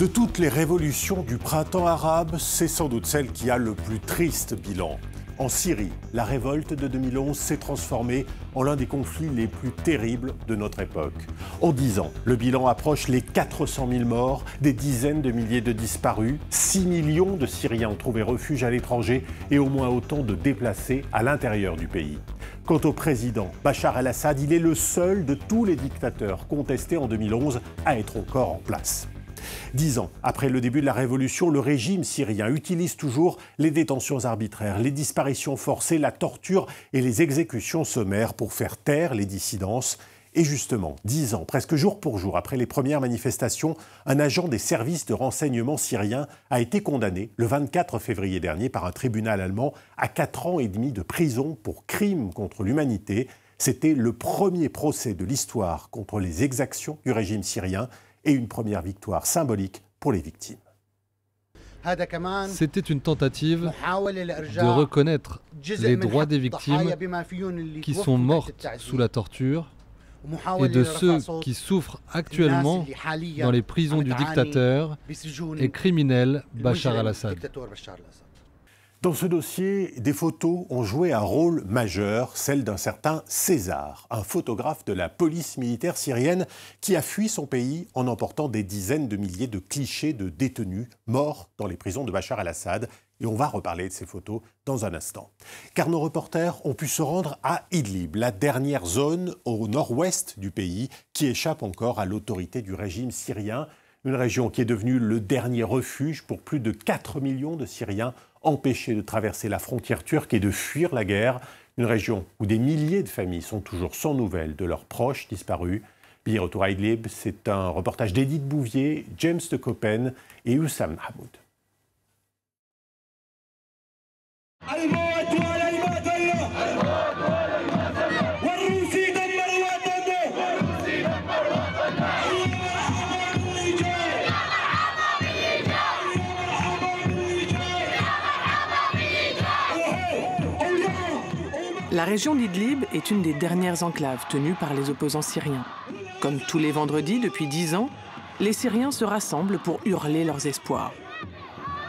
De toutes les révolutions du printemps arabe, c'est sans doute celle qui a le plus triste bilan. En Syrie, la révolte de 2011 s'est transformée en l'un des conflits les plus terribles de notre époque. En dix ans, le bilan approche les 400 000 morts, des dizaines de milliers de disparus, 6 millions de Syriens ont trouvé refuge à l'étranger et au moins autant de déplacés à l'intérieur du pays. Quant au président Bachar el-Assad, il est le seul de tous les dictateurs contestés en 2011 à être encore en place. Dix ans après le début de la révolution, le régime syrien utilise toujours les détentions arbitraires, les disparitions forcées, la torture et les exécutions sommaires pour faire taire les dissidences. Et justement, dix ans, presque jour pour jour après les premières manifestations, un agent des services de renseignement syriens a été condamné le 24 février dernier par un tribunal allemand à quatre ans et demi de prison pour crime contre l'humanité. C'était le premier procès de l'histoire contre les exactions du régime syrien et une première victoire symbolique pour les victimes. C'était une tentative de reconnaître les droits des victimes qui sont mortes sous la torture et de ceux qui souffrent actuellement dans les prisons du dictateur et criminel Bachar al-Assad. Dans ce dossier, des photos ont joué un rôle majeur, celle d'un certain César, un photographe de la police militaire syrienne qui a fui son pays en emportant des dizaines de milliers de clichés de détenus morts dans les prisons de Bachar el-Assad. Et on va reparler de ces photos dans un instant. Car nos reporters ont pu se rendre à Idlib, la dernière zone au nord-ouest du pays qui échappe encore à l'autorité du régime syrien. Une région qui est devenue le dernier refuge pour plus de 4 millions de Syriens empêcher de traverser la frontière turque et de fuir la guerre, une région où des milliers de familles sont toujours sans nouvelles de leurs proches disparus. Billet retour à Idlib, c'est un reportage d'Edith Bouvier, James de Coppen et Oussam Hamoud. La région d'Idlib est une des dernières enclaves tenues par les opposants syriens. Comme tous les vendredis depuis dix ans, les Syriens se rassemblent pour hurler leurs espoirs.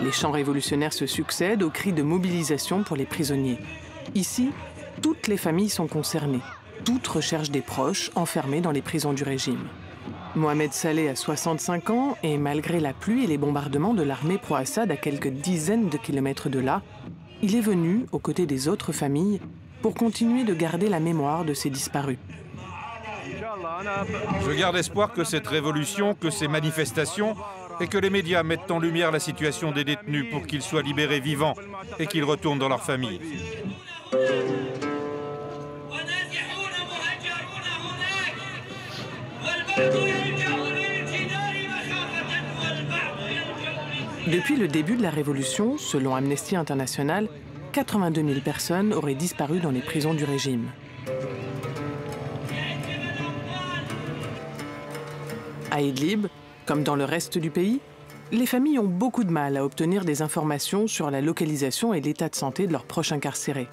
Les chants révolutionnaires se succèdent aux cris de mobilisation pour les prisonniers. Ici, toutes les familles sont concernées. Toutes recherchent des proches enfermés dans les prisons du régime. Mohamed Saleh a 65 ans et malgré la pluie et les bombardements de l'armée pro-Assad à quelques dizaines de kilomètres de là, il est venu, aux côtés des autres familles, pour continuer de garder la mémoire de ces disparus. Je garde espoir que cette révolution, que ces manifestations et que les médias mettent en lumière la situation des détenus pour qu'ils soient libérés vivants et qu'ils retournent dans leur famille. Depuis le début de la révolution, selon Amnesty International, 82 000 personnes auraient disparu dans les prisons du régime. À Idlib, comme dans le reste du pays, les familles ont beaucoup de mal à obtenir des informations sur la localisation et l'état de santé de leurs proches incarcérés.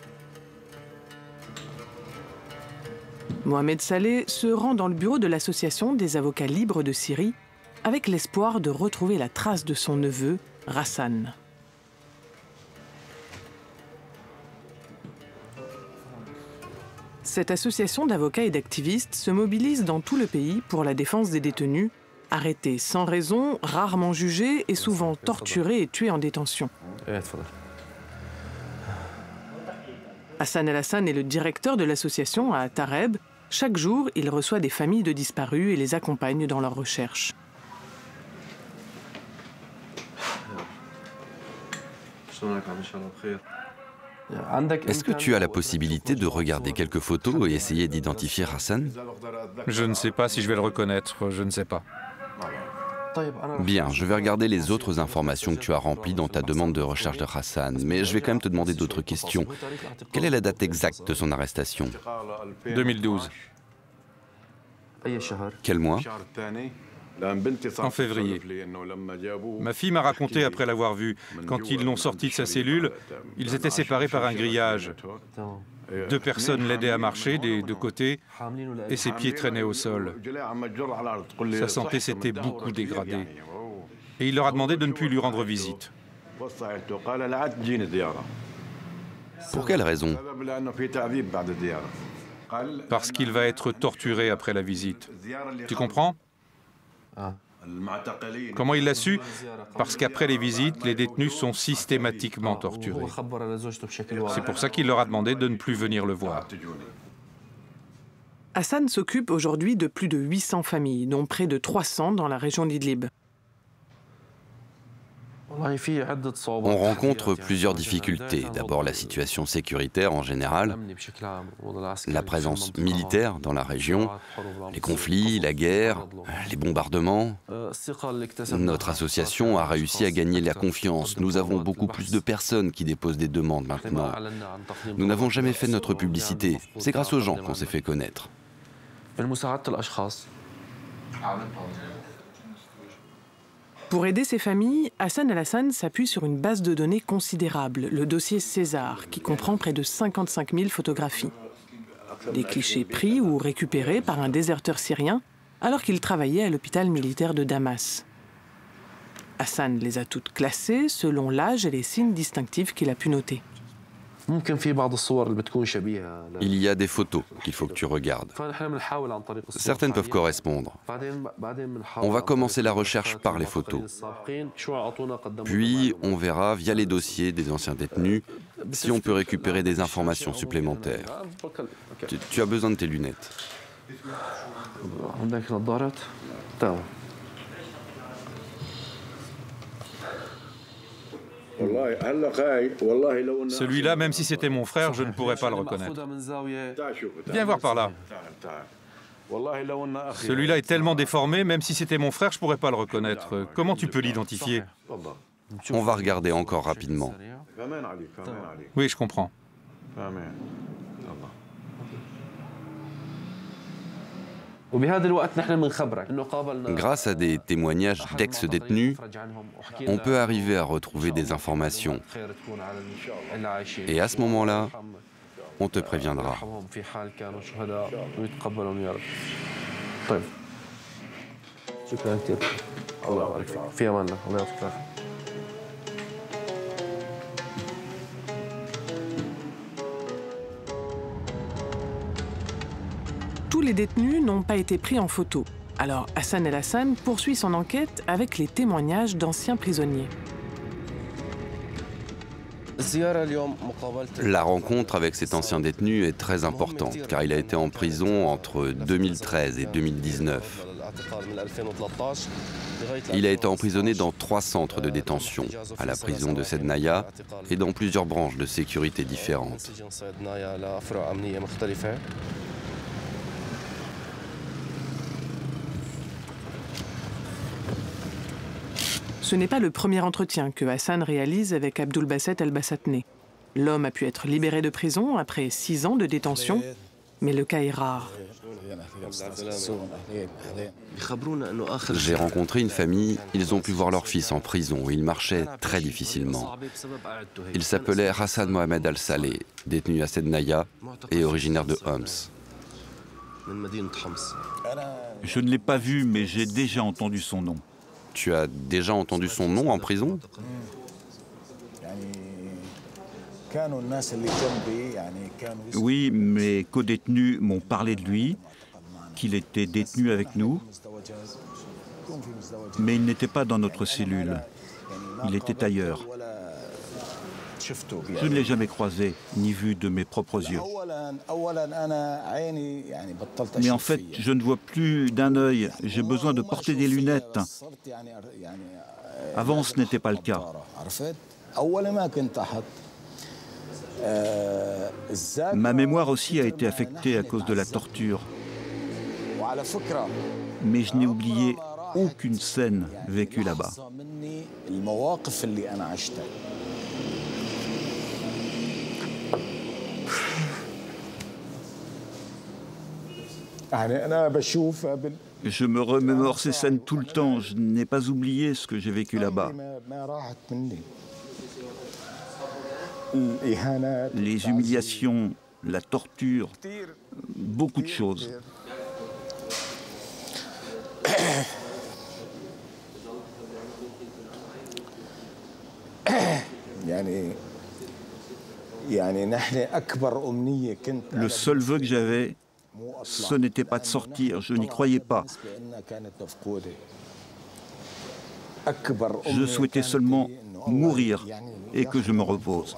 Mohamed Saleh se rend dans le bureau de l'Association des avocats libres de Syrie avec l'espoir de retrouver la trace de son neveu, Rassan. Cette association d'avocats et d'activistes se mobilise dans tout le pays pour la défense des détenus, arrêtés sans raison, rarement jugés et souvent torturés et tués en détention. Hassan El-Hassan est le directeur de l'association à Tareb. Chaque jour, il reçoit des familles de disparus et les accompagne dans leurs recherches. Est-ce que tu as la possibilité de regarder quelques photos et essayer d'identifier Hassan? Je ne sais pas si je vais le reconnaître, je ne sais pas. Bien, je vais regarder les autres informations que tu as remplies dans ta demande de recherche de Hassan, mais je vais quand même te demander d'autres questions. Quelle est la date exacte de son arrestation? 2012. Quel mois? En février. Ma fille m'a raconté après l'avoir vu, quand ils l'ont sorti de sa cellule, ils étaient séparés par un grillage. Deux personnes l'aidaient à marcher des deux côtés et ses pieds traînaient au sol. Sa santé s'était beaucoup dégradée. Et il leur a demandé de ne plus lui rendre visite. Pour quelle raison Parce qu'il va être torturé après la visite. Tu comprends? Comment il l'a su Parce qu'après les visites, les détenus sont systématiquement torturés. C'est pour ça qu'il leur a demandé de ne plus venir le voir. Hassan s'occupe aujourd'hui de plus de 800 familles, dont près de 300 dans la région d'Idlib. On rencontre plusieurs difficultés. D'abord la situation sécuritaire en général, la présence militaire dans la région, les conflits, la guerre, les bombardements. Notre association a réussi à gagner la confiance. Nous avons beaucoup plus de personnes qui déposent des demandes maintenant. Nous n'avons jamais fait notre publicité. C'est grâce aux gens qu'on s'est fait connaître. Pour aider ces familles, Hassan al-Hassan s'appuie sur une base de données considérable, le dossier César, qui comprend près de 55 000 photographies. Des clichés pris ou récupérés par un déserteur syrien alors qu'il travaillait à l'hôpital militaire de Damas. Hassan les a toutes classées selon l'âge et les signes distinctifs qu'il a pu noter. Il y a des photos qu'il faut que tu regardes. Certaines peuvent correspondre. On va commencer la recherche par les photos. Puis on verra via les dossiers des anciens détenus si on peut récupérer des informations supplémentaires. Tu, as besoin de tes lunettes. Celui-là, même si c'était mon frère, je ne pourrais pas le reconnaître. Viens voir par là. Celui-là est tellement déformé, même si c'était mon frère, je ne pourrais pas le reconnaître. Comment tu peux l'identifier? On va regarder encore rapidement. Oui, je comprends. Grâce à des témoignages d'ex-détenus, on peut arriver à retrouver des informations. Et à ce moment-là, on te préviendra. Les détenus n'ont pas été pris en photo. Alors Hassan El-Hassan poursuit son enquête avec les témoignages d'anciens prisonniers. La rencontre avec cet ancien détenu est très importante car il a été en prison entre 2013 et 2019. Il a été emprisonné dans trois centres de détention, à la prison de Sednaya et dans plusieurs branches de sécurité différentes. Ce n'est pas le premier entretien que Hassan réalise avec Abdul Basset el-Bassatne. L'homme a pu être libéré de prison après six ans de détention, mais le cas est rare. J'ai rencontré une famille, ils ont pu voir leur fils en prison, il marchait très difficilement. Il s'appelait Hassan Mohamed Al-Saleh, détenu à Sednaya et originaire de Homs. Je ne l'ai pas vu, mais j'ai déjà entendu son nom. Tu as déjà entendu son nom en prison Oui, mes co-détenus m'ont parlé de lui, qu'il était détenu avec nous, mais il n'était pas dans notre cellule. Il était ailleurs. Je ne l'ai jamais croisé, ni vu de mes propres yeux. Mais en fait, je ne vois plus d'un œil. J'ai besoin de porter des lunettes. Avant, ce n'était pas le cas. Ma mémoire aussi a été affectée à cause de la torture. Mais je n'ai oublié aucune scène vécue là-bas. Je me remémore ces scènes tout le temps. Je n'ai pas oublié ce que j'ai vécu là-bas. Les humiliations, la torture, beaucoup de choses. Le seul vœu que j'avais, ce n'était pas de sortir, je n'y croyais pas. Je souhaitais seulement mourir et que je me repose.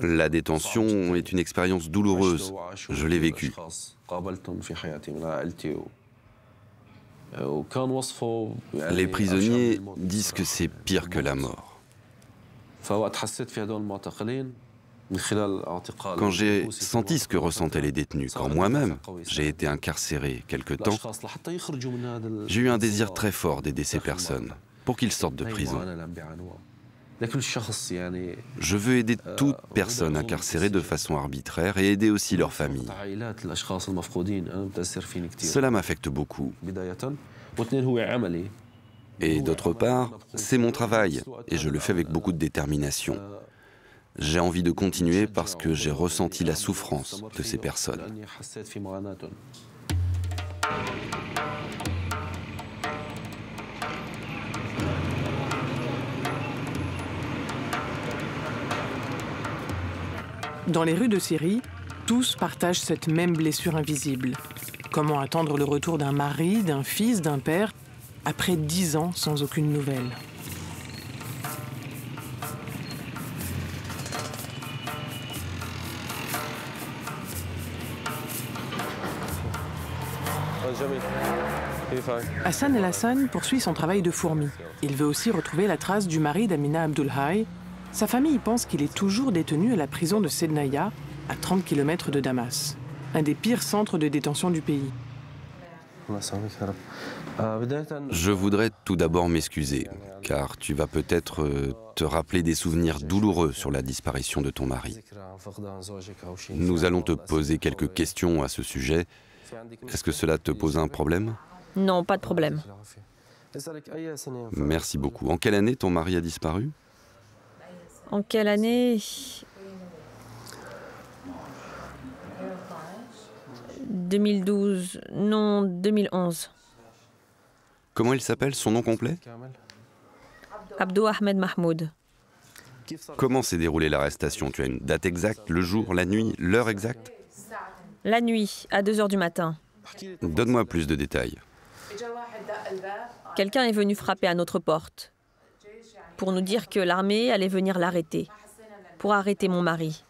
La détention est une expérience douloureuse. Je l'ai vécue. Les prisonniers disent que c'est pire que la mort. Quand j'ai senti ce que ressentaient les détenus, quand moi-même j'ai été incarcéré quelque temps, j'ai eu un désir très fort d'aider ces personnes pour qu'ils sortent de prison. Je veux aider toute personne incarcérée de façon arbitraire et aider aussi leurs familles. Cela m'affecte beaucoup. Et d'autre part, c'est mon travail et je le fais avec beaucoup de détermination. J'ai envie de continuer parce que j'ai ressenti la souffrance de ces personnes. Dans les rues de Syrie, tous partagent cette même blessure invisible. Comment attendre le retour d'un mari, d'un fils, d'un père, après dix ans sans aucune nouvelle? Hassan El Hassan poursuit son travail de fourmi. Il veut aussi retrouver la trace du mari d'Amina Abdulhai. Sa famille pense qu'il est toujours détenu à la prison de Sednaya, à 30 km de Damas, un des pires centres de détention du pays. Je voudrais tout d'abord m'excuser, car tu vas peut-être euh, te rappeler des souvenirs douloureux sur la disparition de ton mari. Nous allons te poser quelques questions à ce sujet. Est-ce que cela te pose un problème? Non, pas de problème. Merci beaucoup. En quelle année ton mari a disparu? En quelle année? 2012, non 2011. Comment il s'appelle, son nom complet? Abdou Ahmed Mahmoud. Comment s'est déroulée l'arrestation? Tu as une date exacte, le jour, la nuit, l'heure exacte? La nuit, à 2 heures du matin. Donne-moi plus de détails. Quelqu'un est venu frapper à notre porte pour nous dire que l'armée allait venir l'arrêter, pour arrêter mon mari.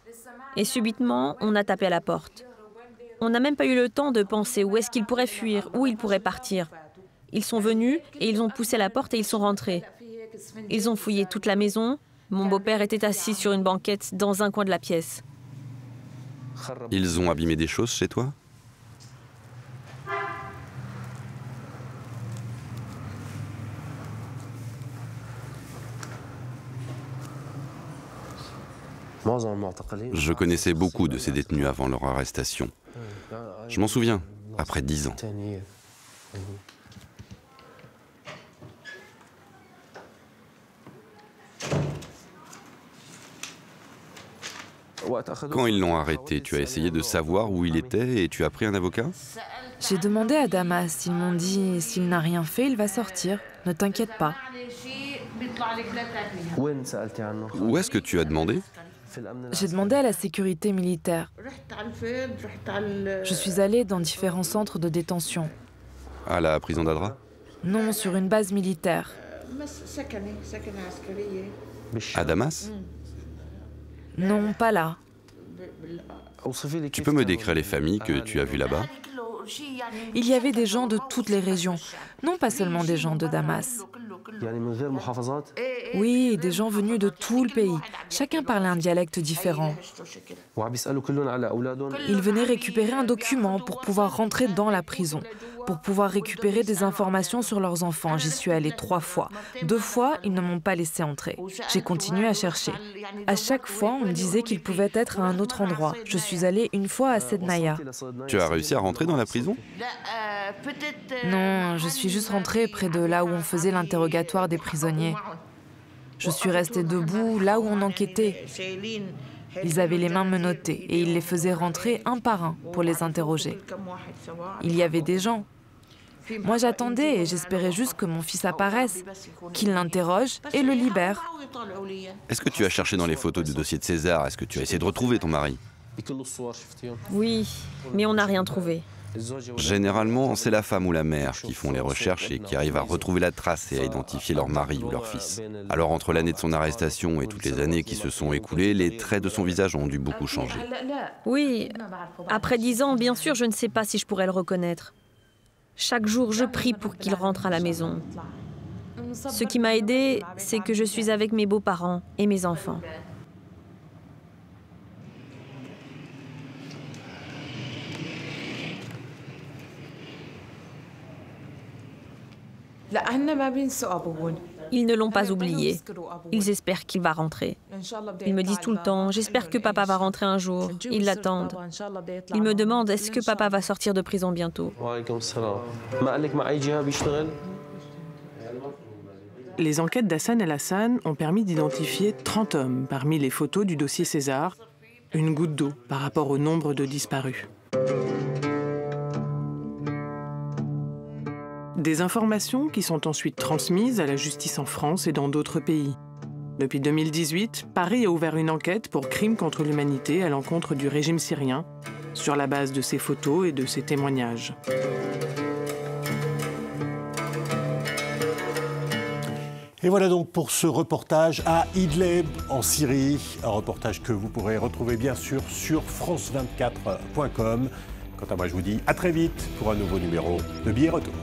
Et subitement, on a tapé à la porte. On n'a même pas eu le temps de penser où est-ce qu'il pourrait fuir, où il pourrait partir. Ils sont venus et ils ont poussé la porte et ils sont rentrés. Ils ont fouillé toute la maison. Mon beau-père était assis sur une banquette dans un coin de la pièce. Ils ont abîmé des choses chez toi? Je connaissais beaucoup de ces détenus avant leur arrestation. Je m'en souviens, après dix ans. Quand ils l'ont arrêté, tu as essayé de savoir où il était et tu as pris un avocat? J'ai demandé à Damas, ils m'ont dit s'il n'a rien fait, il va sortir, ne t'inquiète pas. Où est-ce que tu as demandé? J'ai demandé à la sécurité militaire. Je suis allée dans différents centres de détention. À la prison d'Adra Non, sur une base militaire. À Damas Non, pas là. Tu peux me décrire les familles que tu as vues là-bas Il y avait des gens de toutes les régions, non pas seulement des gens de Damas. Oui, des gens venus de tout le pays. Chacun parlait un dialecte différent. Ils venaient récupérer un document pour pouvoir rentrer dans la prison, pour pouvoir récupérer des informations sur leurs enfants. J'y suis allée trois fois. Deux fois, ils ne m'ont pas laissé entrer. J'ai continué à chercher. À chaque fois, on me disait qu'ils pouvaient être à un autre endroit. Je suis allée une fois à Sednaya. Tu as réussi à rentrer dans la prison? Non, je suis juste rentrée près de là où on faisait l'interrogatoire des prisonniers. Je suis restée debout là où on enquêtait. Ils avaient les mains menottées et ils les faisaient rentrer un par un pour les interroger. Il y avait des gens. Moi j'attendais et j'espérais juste que mon fils apparaisse, qu'il l'interroge et le libère. Est-ce que tu as cherché dans les photos du dossier de César? Est-ce que tu as essayé de retrouver ton mari? Oui, mais on n'a rien trouvé. Généralement, c'est la femme ou la mère qui font les recherches et qui arrivent à retrouver la trace et à identifier leur mari ou leur fils. Alors entre l'année de son arrestation et toutes les années qui se sont écoulées, les traits de son visage ont dû beaucoup changer. Oui, après dix ans, bien sûr, je ne sais pas si je pourrais le reconnaître. Chaque jour, je prie pour qu'il rentre à la maison. Ce qui m'a aidé, c'est que je suis avec mes beaux-parents et mes enfants. Ils ne l'ont pas oublié. Ils espèrent qu'il va rentrer. Ils me disent tout le temps, j'espère que papa va rentrer un jour. Ils l'attendent. Ils me demandent, est-ce que papa va sortir de prison bientôt? Les enquêtes d'Hassan El-Hassan ont permis d'identifier 30 hommes parmi les photos du dossier César, une goutte d'eau par rapport au nombre de disparus. Des informations qui sont ensuite transmises à la justice en France et dans d'autres pays. Depuis 2018, Paris a ouvert une enquête pour crimes contre l'humanité à l'encontre du régime syrien, sur la base de ces photos et de ces témoignages. Et voilà donc pour ce reportage à Idlib en Syrie, un reportage que vous pourrez retrouver bien sûr sur france24.com. Quant à moi, je vous dis à très vite pour un nouveau numéro de Billet Retour.